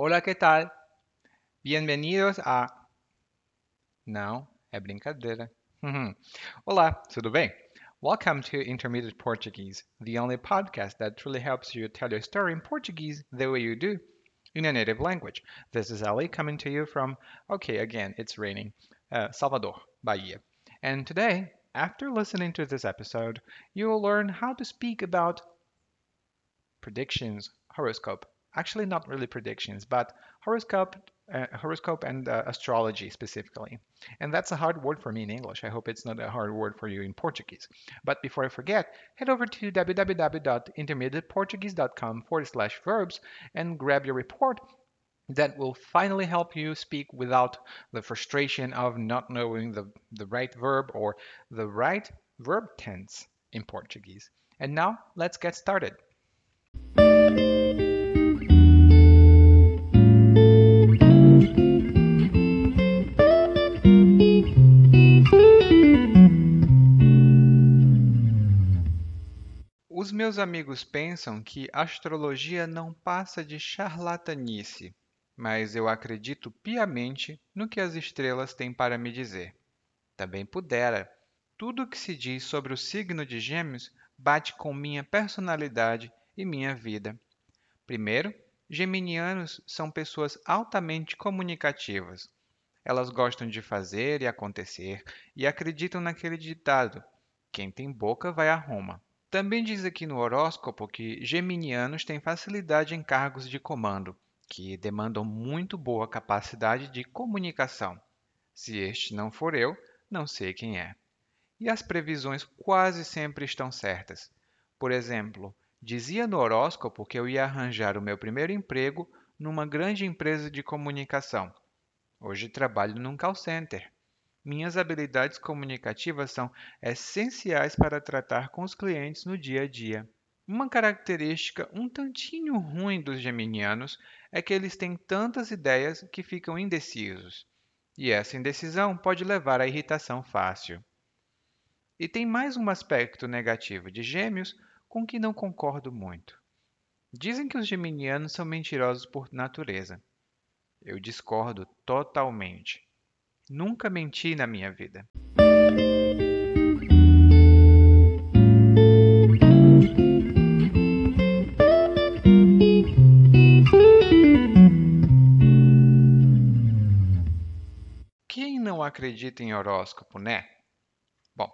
Hola, ¿qué tal? Bienvenidos a. Não, é brincadeira. Olá, tudo bem? Welcome to Intermediate Portuguese, the only podcast that truly helps you tell your story in Portuguese the way you do in a native language. This is Ali coming to you from, okay, again, it's raining, uh, Salvador, Bahia. And today, after listening to this episode, you will learn how to speak about predictions, horoscope. Actually, not really predictions, but horoscope, uh, horoscope and uh, astrology specifically. And that's a hard word for me in English. I hope it's not a hard word for you in Portuguese. But before I forget, head over to www.intermediateportuguese.com forward slash verbs and grab your report that will finally help you speak without the frustration of not knowing the, the right verb or the right verb tense in Portuguese. And now let's get started. Os meus amigos pensam que astrologia não passa de charlatanice, mas eu acredito piamente no que as estrelas têm para me dizer. Também pudera. Tudo o que se diz sobre o signo de Gêmeos bate com minha personalidade e minha vida. Primeiro, geminianos são pessoas altamente comunicativas. Elas gostam de fazer e acontecer e acreditam naquele ditado: quem tem boca vai a Roma. Também diz aqui no horóscopo que geminianos têm facilidade em cargos de comando, que demandam muito boa capacidade de comunicação. Se este não for eu, não sei quem é. E as previsões quase sempre estão certas. Por exemplo, dizia no horóscopo que eu ia arranjar o meu primeiro emprego numa grande empresa de comunicação. Hoje trabalho num call center. Minhas habilidades comunicativas são essenciais para tratar com os clientes no dia a dia. Uma característica um tantinho ruim dos geminianos é que eles têm tantas ideias que ficam indecisos. E essa indecisão pode levar à irritação fácil. E tem mais um aspecto negativo de Gêmeos com que não concordo muito. Dizem que os geminianos são mentirosos por natureza. Eu discordo totalmente. Nunca menti na minha vida. Quem não acredita em horóscopo, né? Bom,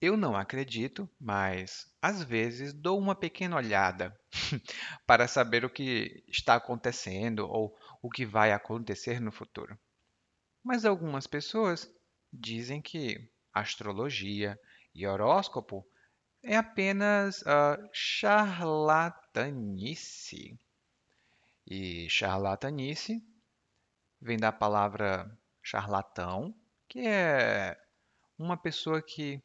eu não acredito, mas às vezes dou uma pequena olhada para saber o que está acontecendo ou o que vai acontecer no futuro. Mas algumas pessoas dizem que astrologia e horóscopo é apenas uh, charlatanice. E charlatanice vem da palavra charlatão, que é uma pessoa que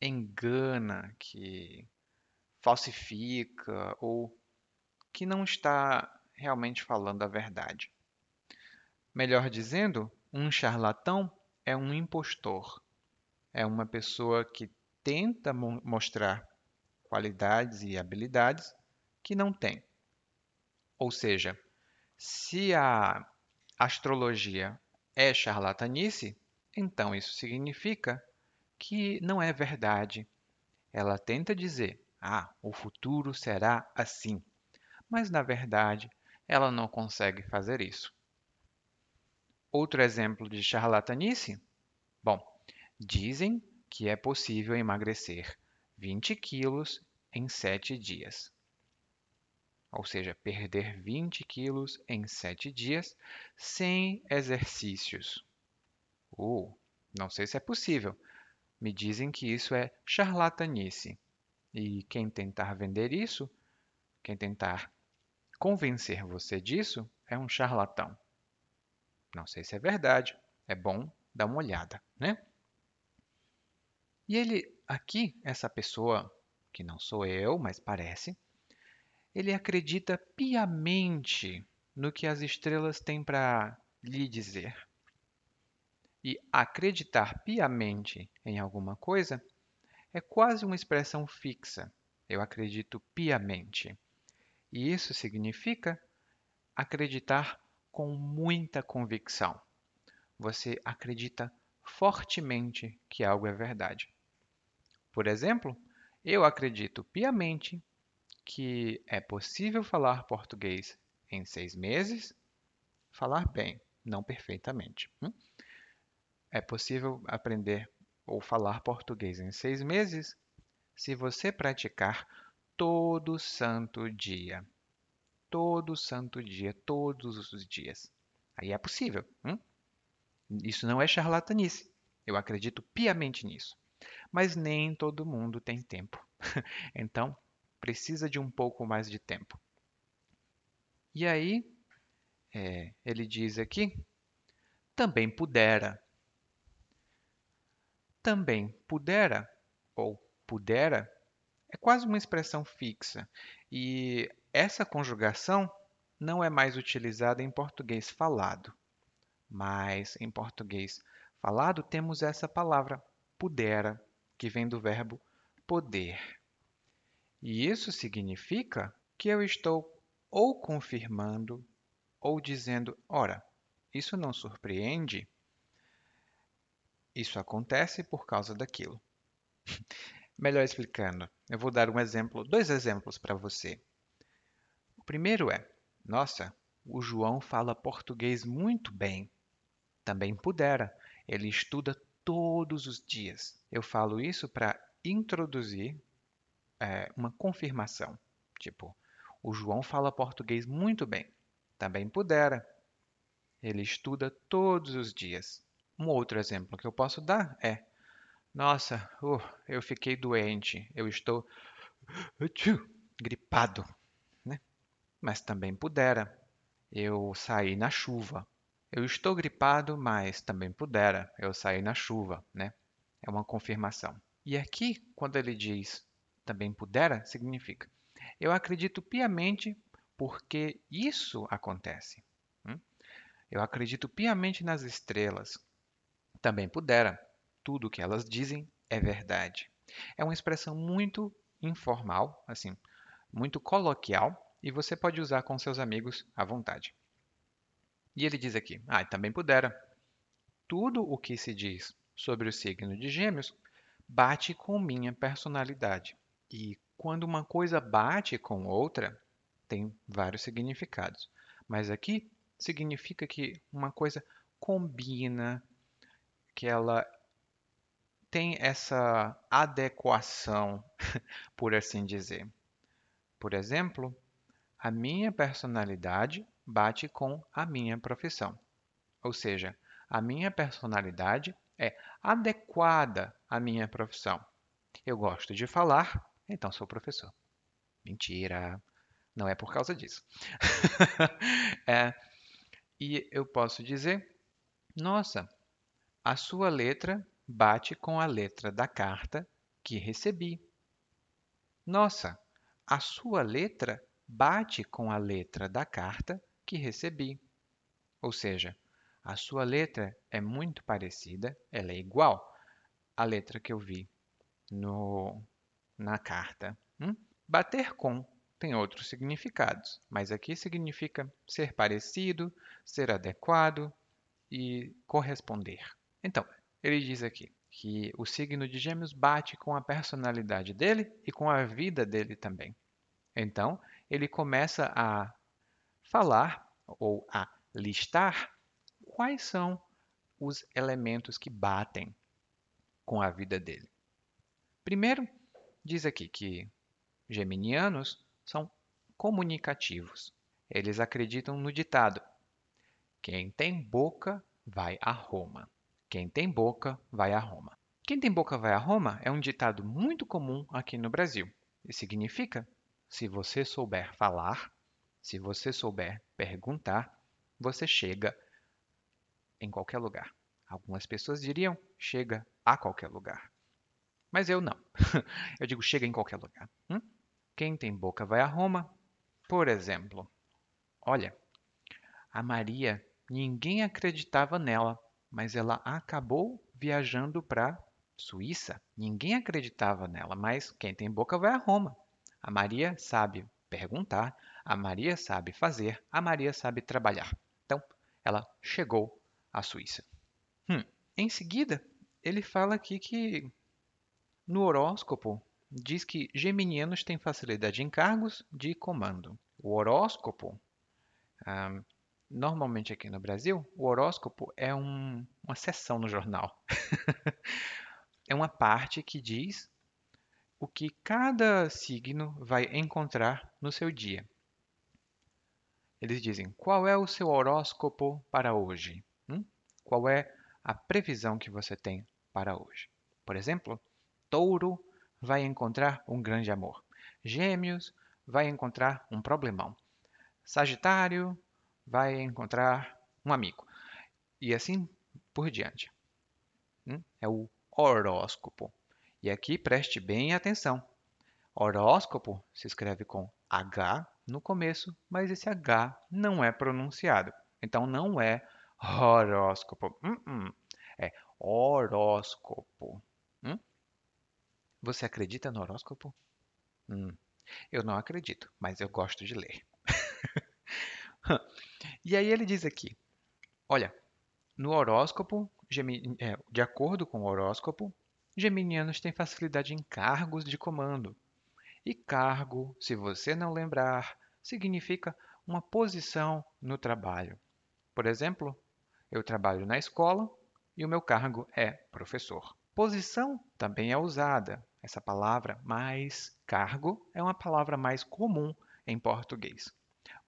engana, que falsifica ou que não está realmente falando a verdade. Melhor dizendo, um charlatão é um impostor. É uma pessoa que tenta mo mostrar qualidades e habilidades que não tem. Ou seja, se a astrologia é charlatanice, então isso significa que não é verdade. Ela tenta dizer: "Ah, o futuro será assim". Mas na verdade, ela não consegue fazer isso. Outro exemplo de charlatanice? Bom, dizem que é possível emagrecer 20 quilos em 7 dias. Ou seja, perder 20 quilos em 7 dias sem exercícios. Uh, não sei se é possível. Me dizem que isso é charlatanice. E quem tentar vender isso, quem tentar convencer você disso, é um charlatão. Não sei se é verdade, é bom dar uma olhada, né? E ele, aqui, essa pessoa, que não sou eu, mas parece, ele acredita piamente no que as estrelas têm para lhe dizer. E acreditar piamente em alguma coisa é quase uma expressão fixa. Eu acredito piamente. E isso significa acreditar com muita convicção. Você acredita fortemente que algo é verdade. Por exemplo, eu acredito piamente que é possível falar português em seis meses, falar bem, não perfeitamente. Hum? É possível aprender ou falar português em seis meses se você praticar todo santo dia. Todo santo dia, todos os dias. Aí é possível. Hum? Isso não é charlatanice. Eu acredito piamente nisso. Mas nem todo mundo tem tempo. então, precisa de um pouco mais de tempo. E aí, é, ele diz aqui, também pudera. Também pudera, ou pudera, é quase uma expressão fixa. E essa conjugação não é mais utilizada em português falado. Mas em português falado temos essa palavra pudera, que vem do verbo poder. E isso significa que eu estou ou confirmando ou dizendo: ora, isso não surpreende, isso acontece por causa daquilo. Melhor explicando, eu vou dar um exemplo, dois exemplos para você. O primeiro é: nossa, o João fala português muito bem. Também pudera, ele estuda todos os dias. Eu falo isso para introduzir é, uma confirmação. Tipo, o João fala português muito bem. Também pudera. Ele estuda todos os dias. Um outro exemplo que eu posso dar é: Nossa, uh, eu fiquei doente. Eu estou gripado. Né? Mas também pudera. Eu saí na chuva. Eu estou gripado, mas também pudera. Eu saí na chuva. Né? É uma confirmação. E aqui, quando ele diz também pudera, significa eu acredito piamente porque isso acontece. Hum? Eu acredito piamente nas estrelas. Também pudera. Tudo o que elas dizem é verdade. É uma expressão muito informal, assim, muito coloquial, e você pode usar com seus amigos à vontade. E ele diz aqui: Ah, também pudera. Tudo o que se diz sobre o signo de Gêmeos bate com minha personalidade. E quando uma coisa bate com outra, tem vários significados. Mas aqui significa que uma coisa combina, que ela tem essa adequação, por assim dizer. Por exemplo, a minha personalidade bate com a minha profissão. Ou seja, a minha personalidade é adequada à minha profissão. Eu gosto de falar, então sou professor. Mentira, não é por causa disso. é, e eu posso dizer: nossa, a sua letra bate com a letra da carta que recebi. Nossa, a sua letra bate com a letra da carta que recebi. Ou seja, a sua letra é muito parecida, ela é igual à letra que eu vi no, na carta. Hum? Bater com tem outros significados, mas aqui significa ser parecido, ser adequado e corresponder. Então, ele diz aqui que o signo de Gêmeos bate com a personalidade dele e com a vida dele também. Então, ele começa a falar ou a listar quais são os elementos que batem com a vida dele. Primeiro, Diz aqui que geminianos são comunicativos. Eles acreditam no ditado: quem tem boca vai a Roma. Quem tem boca vai a Roma. Quem tem boca vai a Roma é um ditado muito comum aqui no Brasil e significa: se você souber falar, se você souber perguntar, você chega em qualquer lugar. Algumas pessoas diriam chega a qualquer lugar. Mas eu não. eu digo chega em qualquer lugar. Hum? Quem tem boca vai a Roma. Por exemplo, olha, a Maria, ninguém acreditava nela, mas ela acabou viajando para Suíça. Ninguém acreditava nela, mas quem tem boca vai a Roma. A Maria sabe perguntar, a Maria sabe fazer, a Maria sabe trabalhar. Então, ela chegou à Suíça. Hum. Em seguida, ele fala aqui que no horóscopo diz que geminianos têm facilidade em cargos de comando. O horóscopo, ah, normalmente aqui no Brasil, o horóscopo é um, uma seção no jornal. é uma parte que diz o que cada signo vai encontrar no seu dia. Eles dizem qual é o seu horóscopo para hoje? Hum? Qual é a previsão que você tem para hoje? Por exemplo, Touro vai encontrar um grande amor. Gêmeos vai encontrar um problemão. Sagitário vai encontrar um amigo. E assim por diante. Hum? É o horóscopo. E aqui preste bem atenção. Horóscopo se escreve com H no começo, mas esse H não é pronunciado. Então não é horóscopo. Uh -uh. É horóscopo. Hum? Você acredita no horóscopo? Hum. Eu não acredito, mas eu gosto de ler. e aí ele diz aqui: olha, no horóscopo, é, de acordo com o horóscopo, geminianos têm facilidade em cargos de comando. E cargo, se você não lembrar, significa uma posição no trabalho. Por exemplo, eu trabalho na escola e o meu cargo é professor. Posição também é usada, essa palavra, mas cargo é uma palavra mais comum em português.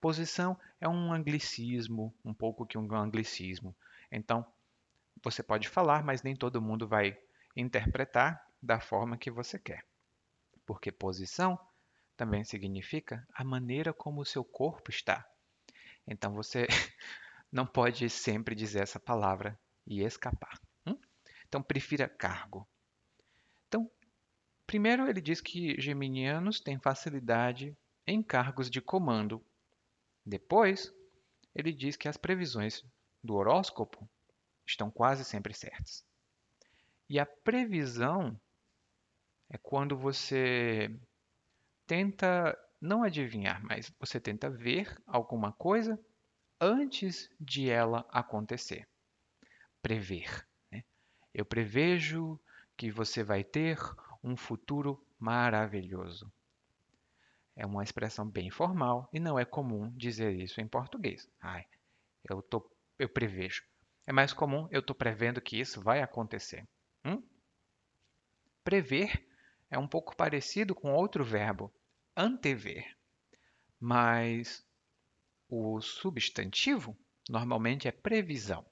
Posição é um anglicismo, um pouco que um anglicismo. Então, você pode falar, mas nem todo mundo vai interpretar da forma que você quer. Porque posição também significa a maneira como o seu corpo está. Então você não pode sempre dizer essa palavra e escapar. Hum? Então prefira cargo. Então, primeiro ele diz que geminianos têm facilidade em cargos de comando. Depois, ele diz que as previsões do horóscopo estão quase sempre certas. E a previsão é quando você tenta não adivinhar, mas você tenta ver alguma coisa antes de ela acontecer. Prever. Né? Eu prevejo que você vai ter um futuro maravilhoso. É uma expressão bem formal e não é comum dizer isso em português. Ai, eu, tô, eu prevejo. É mais comum eu estou prevendo que isso vai acontecer. Hum? Prever é um pouco parecido com outro verbo, antever, mas o substantivo normalmente é previsão.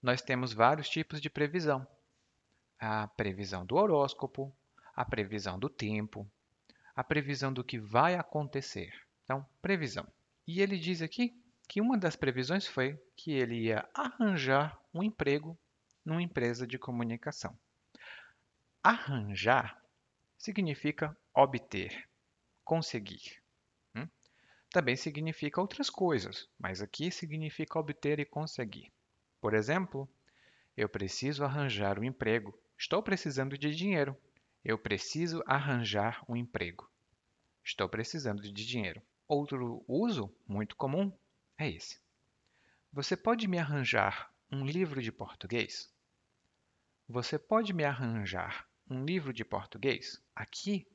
Nós temos vários tipos de previsão. A previsão do horóscopo, a previsão do tempo, a previsão do que vai acontecer. Então, previsão. E ele diz aqui que uma das previsões foi que ele ia arranjar um emprego numa empresa de comunicação. Arranjar significa obter, conseguir. Hum? Também significa outras coisas, mas aqui significa obter e conseguir. Por exemplo, eu preciso arranjar um emprego. Estou precisando de dinheiro. Eu preciso arranjar um emprego. Estou precisando de dinheiro. Outro uso muito comum é esse. Você pode me arranjar um livro de português? Você pode me arranjar um livro de português? Aqui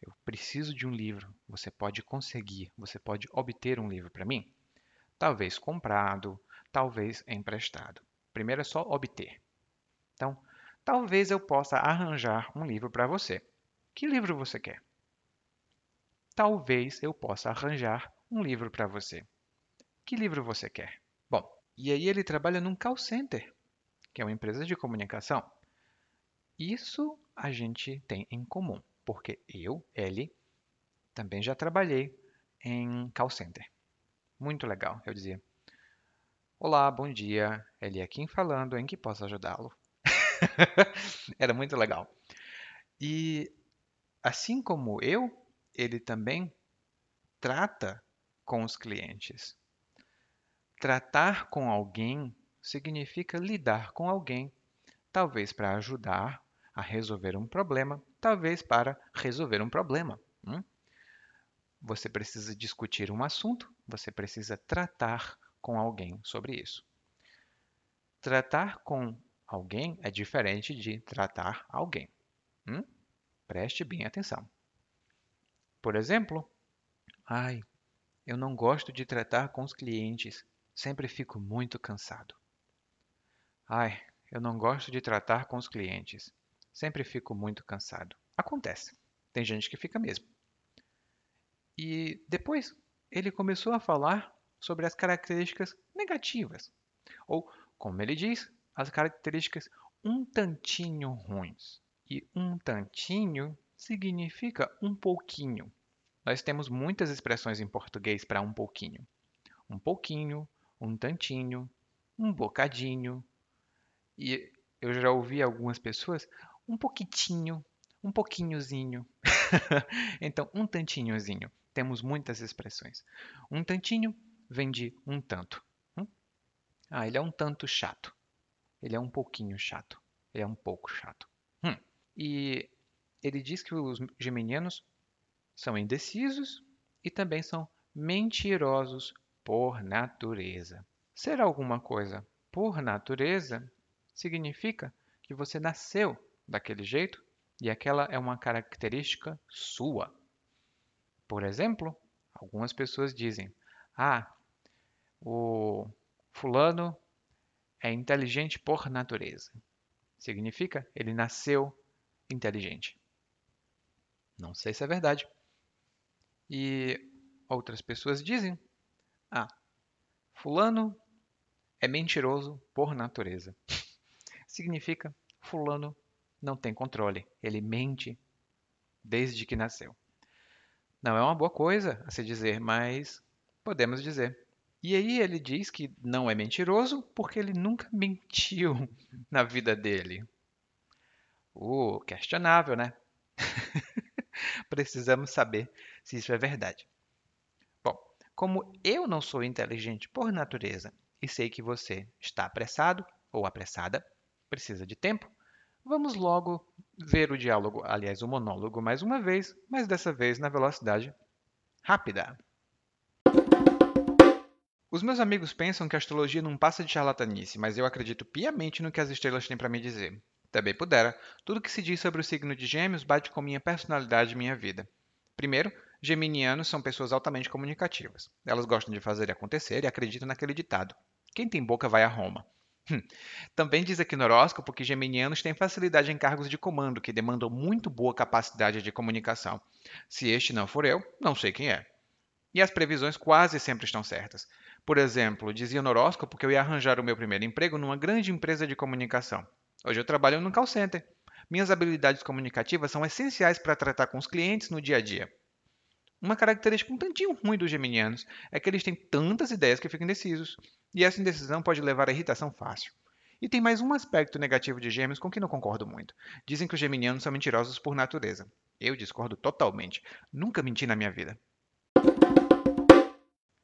eu preciso de um livro. Você pode conseguir, você pode obter um livro para mim? Talvez comprado, talvez emprestado. Primeiro é só obter. Então, talvez eu possa arranjar um livro para você. Que livro você quer? Talvez eu possa arranjar um livro para você. Que livro você quer? Bom, e aí ele trabalha num call center, que é uma empresa de comunicação. Isso a gente tem em comum, porque eu, ele, também já trabalhei em call center. Muito legal, eu dizia. Olá, bom dia. Ele é quem falando, em que posso ajudá-lo? Era muito legal. E assim como eu, ele também trata com os clientes. Tratar com alguém significa lidar com alguém, talvez para ajudar a resolver um problema, talvez para resolver um problema. Hum? você precisa discutir um assunto, você precisa tratar com alguém sobre isso. Tratar com alguém é diferente de tratar alguém. Hum? Preste bem atenção. Por exemplo, ai, eu não gosto de tratar com os clientes, sempre fico muito cansado. Ai, eu não gosto de tratar com os clientes, sempre fico muito cansado. Acontece, tem gente que fica mesmo. E depois ele começou a falar sobre as características negativas, ou, como ele diz, as características um tantinho ruins. E um tantinho significa um pouquinho. Nós temos muitas expressões em português para um pouquinho. Um pouquinho, um tantinho, um bocadinho. E eu já ouvi algumas pessoas um pouquitinho, um pouquinhozinho. então, um tantinhozinho. Temos muitas expressões. Um tantinho vem de um tanto. Hum? Ah, ele é um tanto chato. Ele é um pouquinho chato. Ele é um pouco chato. Hum. E ele diz que os geminianos são indecisos e também são mentirosos por natureza. Ser alguma coisa por natureza significa que você nasceu daquele jeito e aquela é uma característica sua. Por exemplo, algumas pessoas dizem: Ah, o fulano é inteligente por natureza. Significa ele nasceu inteligente. Não sei se é verdade. E outras pessoas dizem: Ah, Fulano é mentiroso por natureza. Significa Fulano não tem controle, ele mente desde que nasceu. Não é uma boa coisa a se dizer, mas podemos dizer. E aí ele diz que não é mentiroso porque ele nunca mentiu na vida dele. Uh, questionável, né? Precisamos saber se isso é verdade. Bom, como eu não sou inteligente por natureza e sei que você está apressado ou apressada, precisa de tempo, vamos logo ver o diálogo, aliás, o monólogo mais uma vez, mas dessa vez na velocidade rápida. Os meus amigos pensam que a astrologia não passa de charlatanice, mas eu acredito piamente no que as estrelas têm para me dizer. Também pudera, tudo que se diz sobre o signo de Gêmeos bate com minha personalidade e minha vida. Primeiro, geminianos são pessoas altamente comunicativas. Elas gostam de fazer acontecer e acreditam naquele ditado: quem tem boca vai a Roma. Hum. Também diz aqui no horóscopo que geminianos têm facilidade em cargos de comando que demandam muito boa capacidade de comunicação. Se este não for eu, não sei quem é. E as previsões quase sempre estão certas. Por exemplo, dizia no horóscopo que eu ia arranjar o meu primeiro emprego numa grande empresa de comunicação. Hoje eu trabalho no call center. Minhas habilidades comunicativas são essenciais para tratar com os clientes no dia a dia. Uma característica um tantinho ruim dos geminianos é que eles têm tantas ideias que ficam indecisos, e essa indecisão pode levar à irritação fácil. E tem mais um aspecto negativo de gêmeos com que não concordo muito. Dizem que os geminianos são mentirosos por natureza. Eu discordo totalmente. Nunca menti na minha vida.